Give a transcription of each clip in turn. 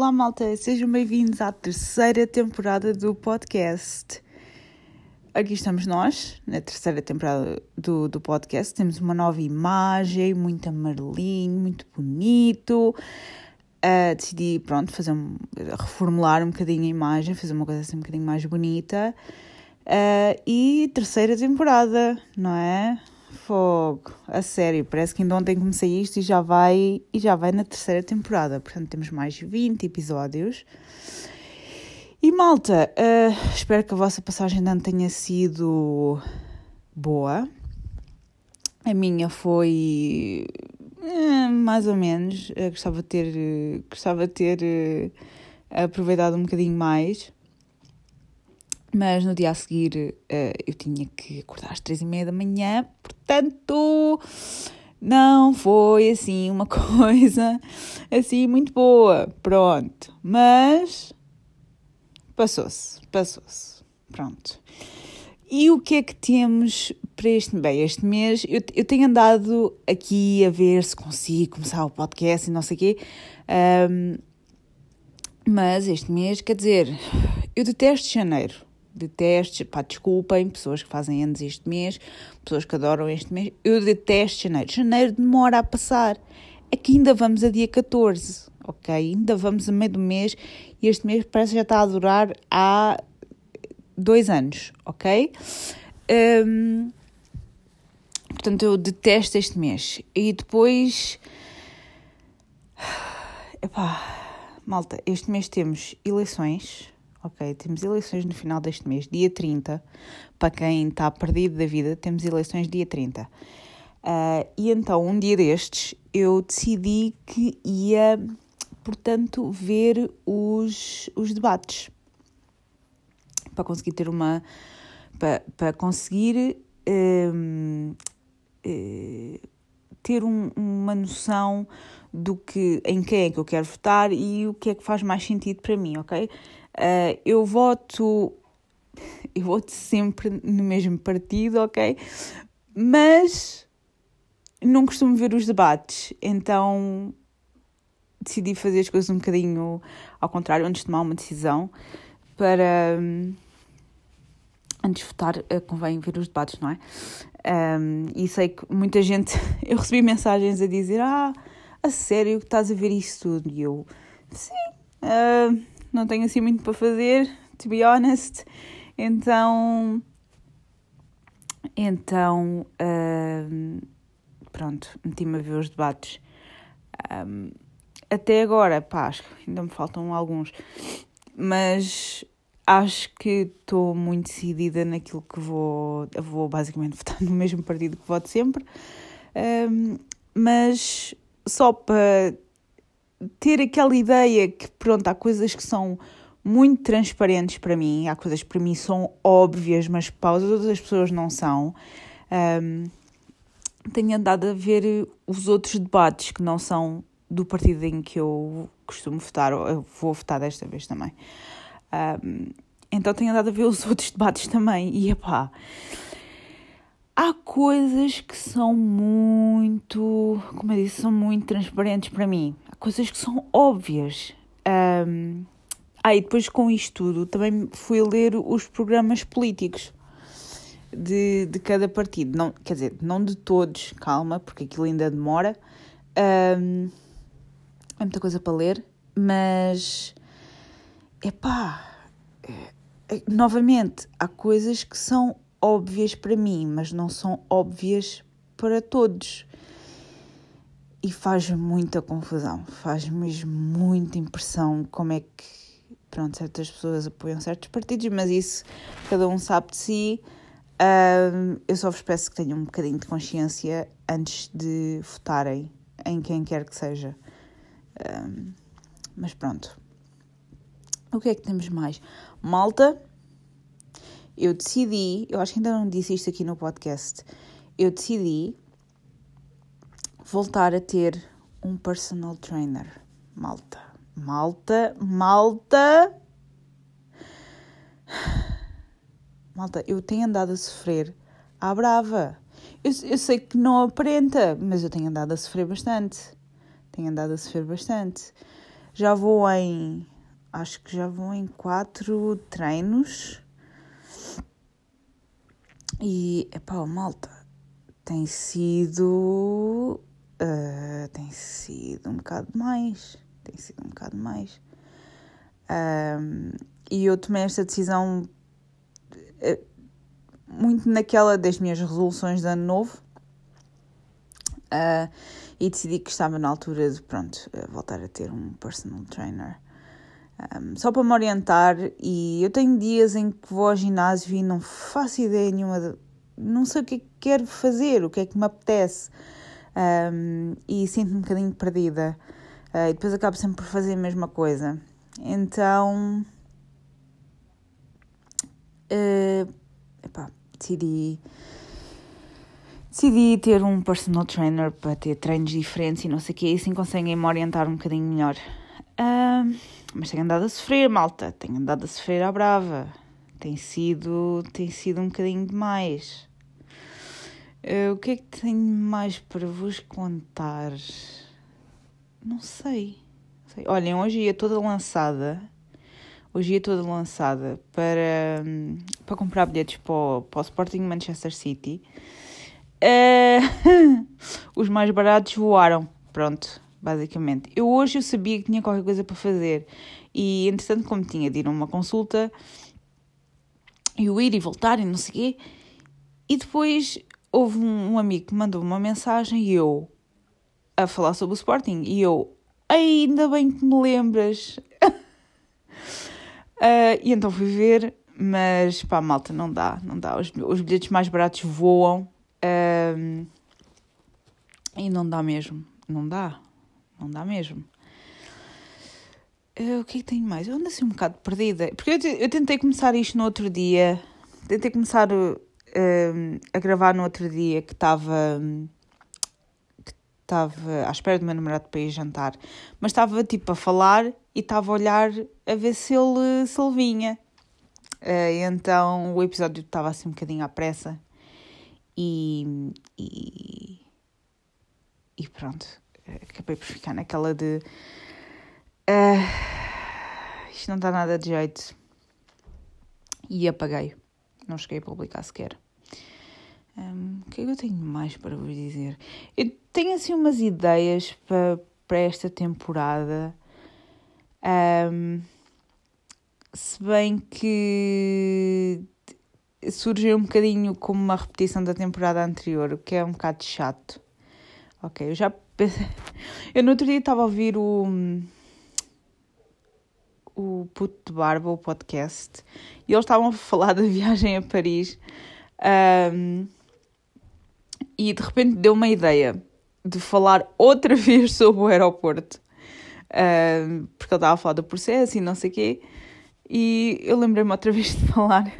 Olá, malta, sejam bem-vindos à terceira temporada do podcast. Aqui estamos nós, na terceira temporada do, do podcast. Temos uma nova imagem, muito amarelinho, muito bonito. Uh, decidi, pronto, fazer um, reformular um bocadinho a imagem, fazer uma coisa assim um bocadinho mais bonita. Uh, e terceira temporada, não é? Fogo, a sério, parece que ainda ontem comecei isto e já vai e já vai na terceira temporada. Portanto, temos mais 20 episódios. E malta, uh, espero que a vossa passagem de ano tenha sido boa. A minha foi uh, mais ou menos. Uh, gostava de ter, gostava de ter aproveitado um bocadinho mais. Mas no dia a seguir uh, eu tinha que acordar às três e meia da manhã, portanto não foi assim uma coisa assim muito boa, pronto. Mas passou-se, passou-se, pronto. E o que é que temos para este Bem, este mês eu, eu tenho andado aqui a ver se consigo começar o podcast e não sei o quê. Um, mas este mês, quer dizer, eu detesto janeiro detesto, pá, desculpem, pessoas que fazem anos este mês, pessoas que adoram este mês, eu detesto janeiro. Janeiro demora a passar. É que ainda vamos a dia 14, ok? Ainda vamos a meio do mês e este mês parece que já está a durar há dois anos, ok? Um, portanto, eu detesto este mês. E depois. Epá, malta, este mês temos eleições Ok, temos eleições no final deste mês, dia 30. Para quem está perdido da vida, temos eleições dia 30. Uh, ah, e então, um dia destes, eu decidi que ia, portanto, ver os, os debates. Para conseguir ter uma. Para, para conseguir. Um, uh, eh, ter um, uma noção do que em quem é que eu quero votar e o que é que faz mais sentido para mim, ok? Uh, eu voto. Eu voto sempre no mesmo partido, ok? Mas não costumo ver os debates, então decidi fazer as coisas um bocadinho ao contrário, antes de tomar uma decisão, para. Antes de votar, uh, convém ver os debates, não é? Um, e sei que muita gente. Eu recebi mensagens a dizer: Ah, a sério que estás a ver isso tudo? E eu, sim, uh, não tenho assim muito para fazer, to be honest. Então. Então. Uh, pronto, meti-me a ver os debates. Um, até agora, pá, ainda me faltam alguns, mas acho que estou muito decidida naquilo que vou. Vou basicamente votar no mesmo partido que voto sempre, um, mas só para ter aquela ideia que, pronto, há coisas que são muito transparentes para mim, há coisas que para mim são óbvias, mas para as outras pessoas não são. Um, tenho andado a ver os outros debates que não são do partido em que eu costumo votar, ou eu vou votar desta vez também. Um, então tenho andado a ver os outros debates também, e epá, há coisas que são muito, como eu disse, são muito transparentes para mim coisas que são óbvias. Um, ah, e depois com isto tudo também fui ler os programas políticos de, de cada partido. Não, quer dizer, não de todos, calma, porque aquilo ainda demora. Um, é muita coisa para ler, mas epá, é, novamente, há coisas que são óbvias para mim, mas não são óbvias para todos e faz muita confusão, faz mesmo muita impressão como é que pronto, certas pessoas apoiam certos partidos, mas isso cada um sabe de si. Uh, eu só vos peço que tenham um bocadinho de consciência antes de votarem em quem quer que seja. Uh, mas pronto. O que é que temos mais? Malta, eu decidi, eu acho que ainda não disse isto aqui no podcast, eu decidi voltar a ter um personal trainer. Malta, malta, malta. Malta, eu tenho andado a sofrer à brava. Eu, eu sei que não aparenta, mas eu tenho andado a sofrer bastante. Tenho andado a sofrer bastante. Já vou em. Acho que já vou em quatro treinos. E, epá, malta, tem sido. Uh, tem sido um bocado mais. Tem sido um bocado mais. E eu tomei esta decisão uh, muito naquela das minhas resoluções de ano novo. Uh, e decidi que estava na altura de, pronto, voltar a ter um personal trainer. Um, só para me orientar, e eu tenho dias em que vou ao ginásio e não faço ideia nenhuma, de, não sei o que é que quero fazer, o que é que me apetece, um, e sinto-me um bocadinho perdida. Uh, e depois acabo sempre por fazer a mesma coisa. Então. Uh, epá, decidi decidi ter um personal trainer para ter treinos diferentes e não sei o que, e assim conseguem me orientar um bocadinho melhor. Mas tenho andado a sofrer, malta, tenho andado a sofrer à brava. Tem sido, tem sido um bocadinho demais. Uh, o que é que tenho mais para vos contar? Não sei. sei. Olhem, hoje ia toda lançada. Hoje ia toda lançada para, para comprar bilhetes para o, para o Sporting Manchester City. Uh, os mais baratos voaram. Pronto, basicamente. Eu hoje eu sabia que tinha qualquer coisa para fazer. E entretanto, como tinha de ir a uma consulta, eu ir e voltar e não sei o quê. E depois houve um, um amigo que mandou uma mensagem e eu a falar sobre o Sporting. E eu, ainda bem que me lembras. uh, e então fui ver, mas pá, malta, não dá, não dá. Os, os bilhetes mais baratos voam. Um, e não dá mesmo. Não dá. Não dá mesmo. Uh, o que é que tenho mais? Eu ando assim um bocado perdida. Porque eu, eu tentei começar isto no outro dia. Tentei começar uh, a gravar no outro dia que estava. que estava à espera do meu namorado para ir jantar. Mas estava tipo a falar e estava a olhar a ver se ele, se ele vinha. Uh, então o episódio estava assim um bocadinho à pressa e, e, e pronto, acabei por ficar naquela de uh, isto não dá nada de jeito e apaguei, não cheguei a publicar sequer. Um, o que é que eu tenho mais para vos dizer? Eu tenho assim umas ideias para, para esta temporada. Um, se bem que surgiu um bocadinho como uma repetição da temporada anterior, o que é um bocado chato. Ok, eu já. Eu no outro dia estava a ouvir o. O Puto de Barba, o podcast, e eles estavam a falar da viagem a Paris. Um, e de repente deu uma ideia de falar outra vez sobre o aeroporto. Um, porque ele estava a falar do processo e não sei o quê. E eu lembrei-me outra vez de falar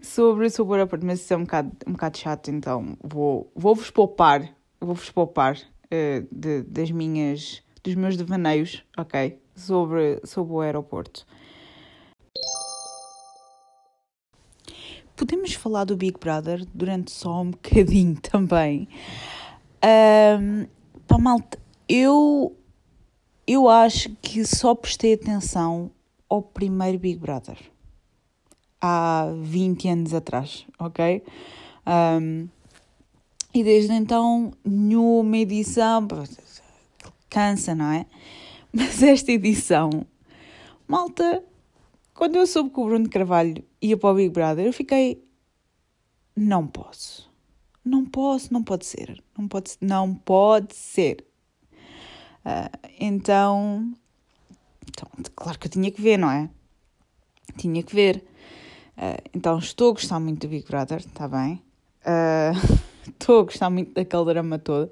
sobre, sobre o aeroporto, mas isso é um bocado, um bocado chato, então vou, vou-vos poupar, vou-vos poupar uh, de, das minhas, dos meus devaneios, ok? Sobre, sobre o aeroporto. Podemos falar do Big Brother durante só um bocadinho também. Um, pá, malta, eu, eu acho que só prestei atenção ao primeiro Big Brother há 20 anos atrás, ok? Um, e desde então, nenhuma edição. Cansa, não é? Mas esta edição, malta, quando eu soube que o Bruno Carvalho ia para o Big Brother, eu fiquei. Não posso. Não posso, não pode ser. Não pode, não pode ser. Uh, então, então, claro que eu tinha que ver, não é? Tinha que ver. Uh, então, estou a gostar muito do Big Brother, está bem? Uh, estou a gostar muito daquele drama todo.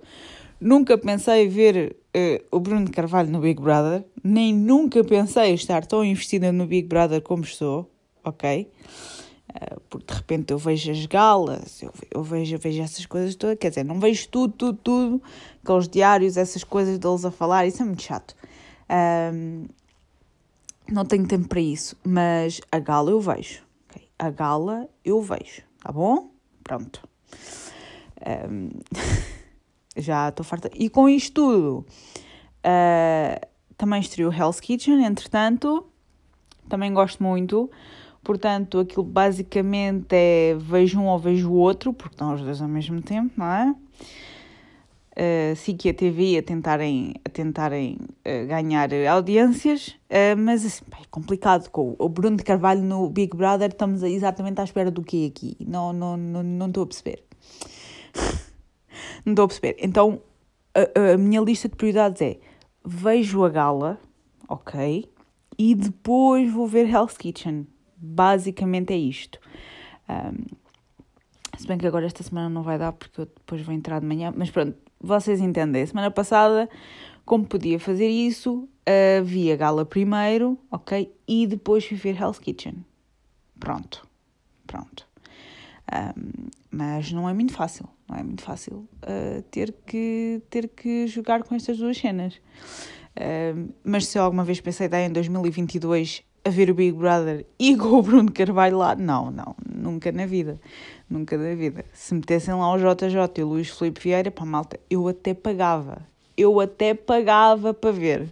Nunca pensei ver uh, o Bruno Carvalho no Big Brother, nem nunca pensei estar tão investida no Big Brother como estou, ok? Uh, porque de repente eu vejo as galas, eu, eu, vejo, eu vejo essas coisas todas, quer dizer, não vejo tudo, tudo, tudo, aqueles diários, essas coisas deles a falar, isso é muito chato. Uh, não tenho tempo para isso, mas a gala eu vejo. Okay? A gala eu vejo, tá bom? Pronto. Um, já estou farta. E com isto tudo, uh, também estreou Hell's Kitchen, entretanto, também gosto muito. Portanto, aquilo basicamente é vejo um ou vejo o outro, porque estão os dois ao mesmo tempo, não é? Uh, sim que a TV a tentarem, a tentarem uh, ganhar audiências, uh, mas assim, é complicado. Com o Bruno de Carvalho no Big Brother, estamos exatamente à espera do que aqui? Não estou não, não, não a perceber. Não estou a perceber. Então, a, a minha lista de prioridades é vejo a gala, ok? E depois vou ver Hell's Kitchen. Basicamente é isto. Um, se bem que agora esta semana não vai dar porque eu depois vou entrar de manhã, mas pronto, vocês entendem. Semana passada, como podia fazer isso, uh, vi a gala primeiro, ok? E depois fui ver Hell's Kitchen. Pronto. Pronto. Um, mas não é muito fácil, não é muito fácil uh, ter, que, ter que jogar com estas duas cenas. Uh, mas se eu alguma vez pensei em 2022 a ver o Big Brother e com o Bruno Carvalho lá, não, não, nunca na vida, nunca na vida. Se metessem lá o JJ e o Luís Felipe Vieira, para malta, eu até pagava, eu até pagava para ver.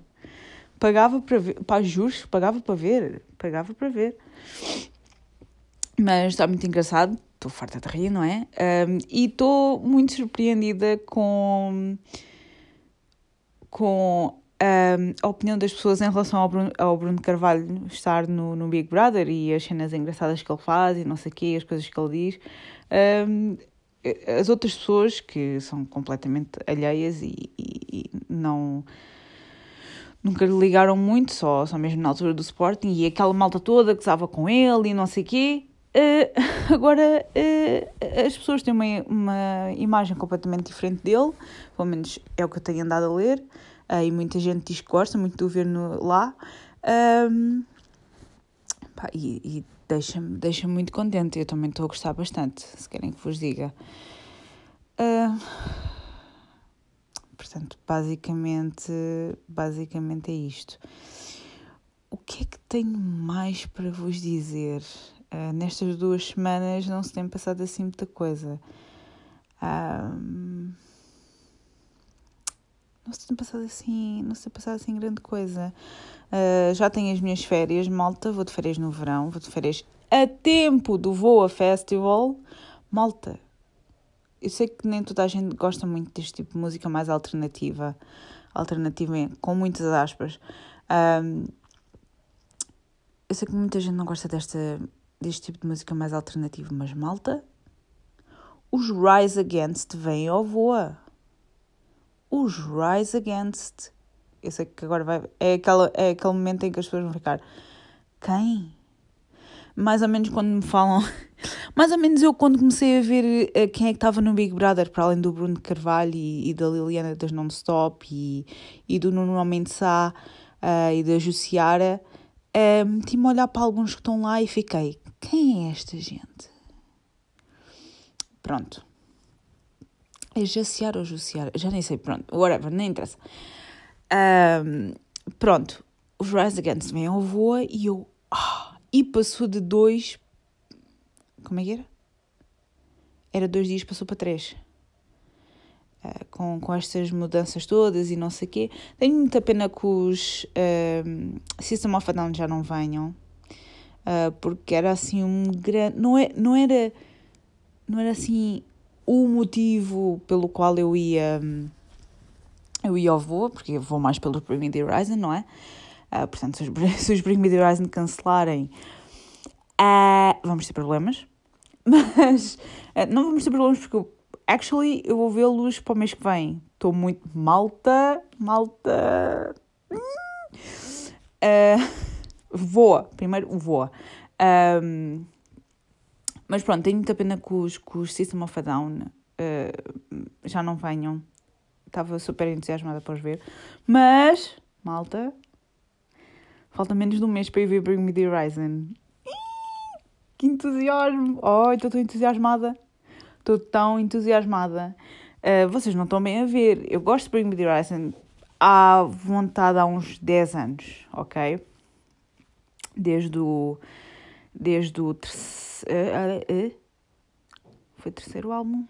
Pagava para ver, pá, juros, pagava para ver, pagava para ver. Mas está muito engraçado, estou farta de rir, não é? Um, e estou muito surpreendida com, com um, a opinião das pessoas em relação ao Bruno, ao Bruno Carvalho estar no, no Big Brother e as cenas engraçadas que ele faz e não sei o quê, as coisas que ele diz. Um, as outras pessoas que são completamente alheias e, e, e não nunca lhe ligaram muito, só, só mesmo na altura do Sporting, e aquela malta toda que estava com ele e não sei o quê, Uh, agora, uh, as pessoas têm uma, uma imagem completamente diferente dele, pelo menos é o que eu tenho andado a ler, uh, e muita gente diz que gosta muito do ver no, lá. Um, pá, e, e deixa-me deixa muito contente, eu também estou a gostar bastante, se querem que vos diga. portanto, basicamente, basicamente é isto. O que é que tenho mais para vos dizer? Uh, nestas duas semanas não se tem passado assim muita coisa. Um, não se tem passado assim, não se tem passado assim grande coisa. Uh, já tenho as minhas férias, malta, vou de férias no verão, vou de férias a tempo do Voa Festival. Malta, eu sei que nem toda a gente gosta muito deste tipo de música mais alternativa, alternativa com muitas aspas. Um, eu sei que muita gente não gosta desta deste tipo de música mais alternativa, mas malta, os Rise Against vêm ao voa. Os Rise Against. Eu sei que agora vai. É, aquela, é aquele momento em que as pessoas vão ficar. Quem? Mais ou menos quando me falam. Mais ou menos eu quando comecei a ver uh, quem é que estava no Big Brother, para além do Bruno Carvalho e, e da Liliana das Non-Stop e, e do Nuno Mendes Sá uh, e da Jussiara, uh, meti-me a olhar para alguns que estão lá e fiquei, quem é esta gente? Pronto. É Jaciar ou Juciar? Já nem sei, pronto. Whatever, nem interessa. Um, pronto. Os Rise Against vêm ao voa e eu... Oh, e passou de dois... Como é que era? Era dois dias, passou para três. Uh, com, com estas mudanças todas e não sei o quê. Tenho muita pena que os uh, System of a Down já não venham uh, porque era assim um grande. Não, é, não, era, não era assim o motivo pelo qual eu ia. Eu ia ao voo, porque eu vou mais pelo Bring Me The Horizon, não é? Uh, portanto, se os, se os Bring Me The Horizon cancelarem, vamos ter problemas. Mas não vamos ter problemas porque, actually, eu vou vê-los para o mês que vem. Estou muito malta, malta. Uh, voa, primeiro voa. Um, mas pronto, tenho muita pena que os, que os System of a Down uh, já não venham. Estava super entusiasmada para os ver. Mas, malta, falta menos de um mês para ir ver Bring Me The Horizon. Que entusiasmo! Oh, estou tão entusiasmada. Estou tão entusiasmada. Uh, vocês não estão bem a ver. Eu gosto de Bring Me The Horizon à vontade há uns 10 anos, ok? desde o. Desde o terceiro. Foi o terceiro álbum?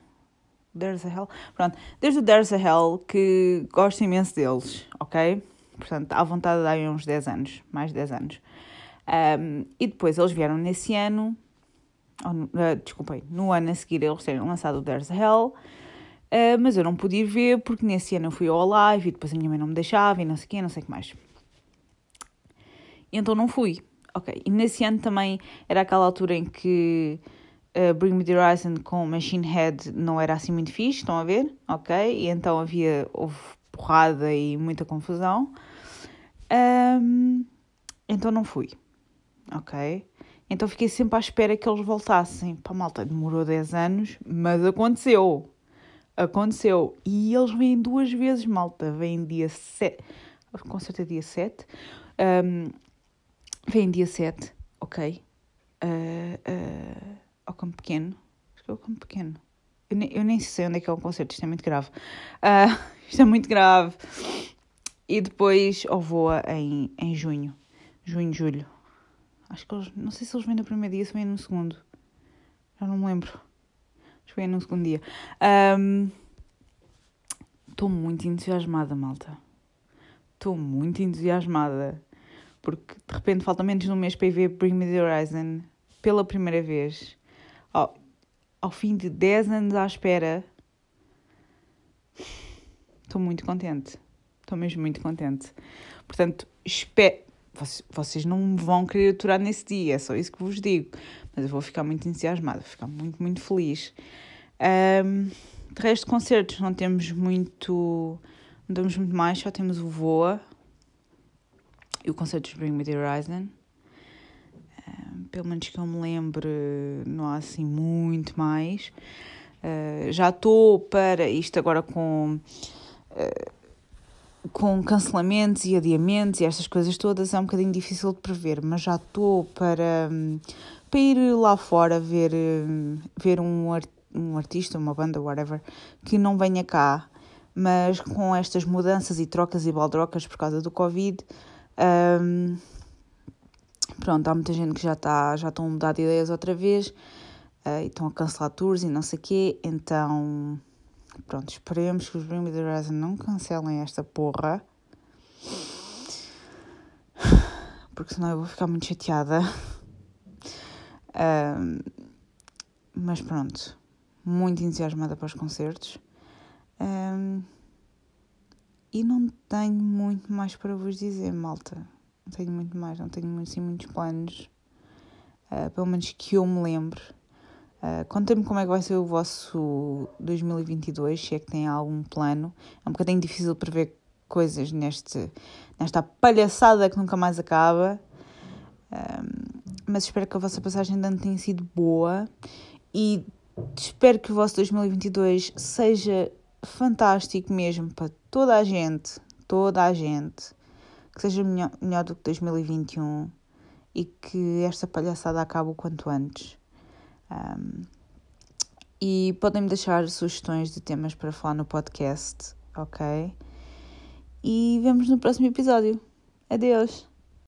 There's a Hell. Pronto, desde o There's a Hell que gosto imenso deles, ok? Portanto, à vontade há uns 10 anos, mais de 10 anos. Um, e depois eles vieram nesse ano, uh, desculpem, no ano a seguir eles terem lançado o There's Hell, uh, mas eu não pude ir ver porque nesse ano eu fui ao live e depois a minha mãe não me deixava e não sei o quê, não sei o que mais. Então não fui. Ok, e nesse ano também era aquela altura em que uh, Bring Me The Horizon com Machine Head não era assim muito fixe, estão a ver? Ok, e então havia, houve porrada e muita confusão. Um, então não fui ok? Então fiquei sempre à espera que eles voltassem. Pá, malta, demorou 10 anos, mas aconteceu. Aconteceu. E eles vêm duas vezes, malta. Vêm dia 7. O concerto é dia 7. Um, vêm dia 7, ok? Uh, uh, ao Campo Pequeno. Acho que é o Campo Pequeno. Eu nem, eu nem sei onde é que é o concerto, isto é muito grave. Uh, isto é muito grave. E depois ao Voa em, em junho. Junho, julho. Acho que eles. Não sei se eles vêm no primeiro dia se vêm no segundo. Já não me lembro. Acho que vêm no segundo dia. Estou um, muito entusiasmada, malta. Estou muito entusiasmada. Porque de repente falta menos de um mês para ir ver Bring Me the Horizon pela primeira vez. Ao, ao fim de 10 anos à espera. Estou muito contente. Estou mesmo muito contente. Portanto, espero vocês não vão querer aturar nesse dia, é só isso que vos digo. Mas eu vou ficar muito entusiasmada, vou ficar muito, muito feliz. Um, de resto, concertos, não temos muito. Não temos muito mais, só temos o Voa e o concerto de Bring Me the Horizon. Um, pelo menos que eu me lembre, não há assim muito mais. Uh, já estou para isto agora com. Uh, com cancelamentos e adiamentos e estas coisas todas é um bocadinho difícil de prever, mas já estou para, para ir lá fora ver, ver um, um artista, uma banda, whatever, que não venha cá, mas com estas mudanças e trocas e baldrocas por causa do Covid, um, pronto, há muita gente que já está já estão a mudar de ideias outra vez uh, e estão a cancelar tours e não sei o quê, então Pronto, esperemos que os Bring Me The Horizon não cancelem esta porra. Porque senão eu vou ficar muito chateada. Um, mas pronto, muito entusiasmada para os concertos. Um, e não tenho muito mais para vos dizer, malta. Não tenho muito mais, não tenho assim, muitos planos. Uh, pelo menos que eu me lembre. Uh, Contem-me como é que vai ser o vosso 2022, se é que têm algum plano. É um bocadinho difícil prever coisas neste, nesta palhaçada que nunca mais acaba. Um, mas espero que a vossa passagem de ano tenha sido boa e espero que o vosso 2022 seja fantástico mesmo para toda a gente, toda a gente, que seja melhor, melhor do que 2021 e que esta palhaçada acabe o quanto antes. Um, e podem me deixar sugestões de temas para falar no podcast, ok? E vemos no próximo episódio. Adeus!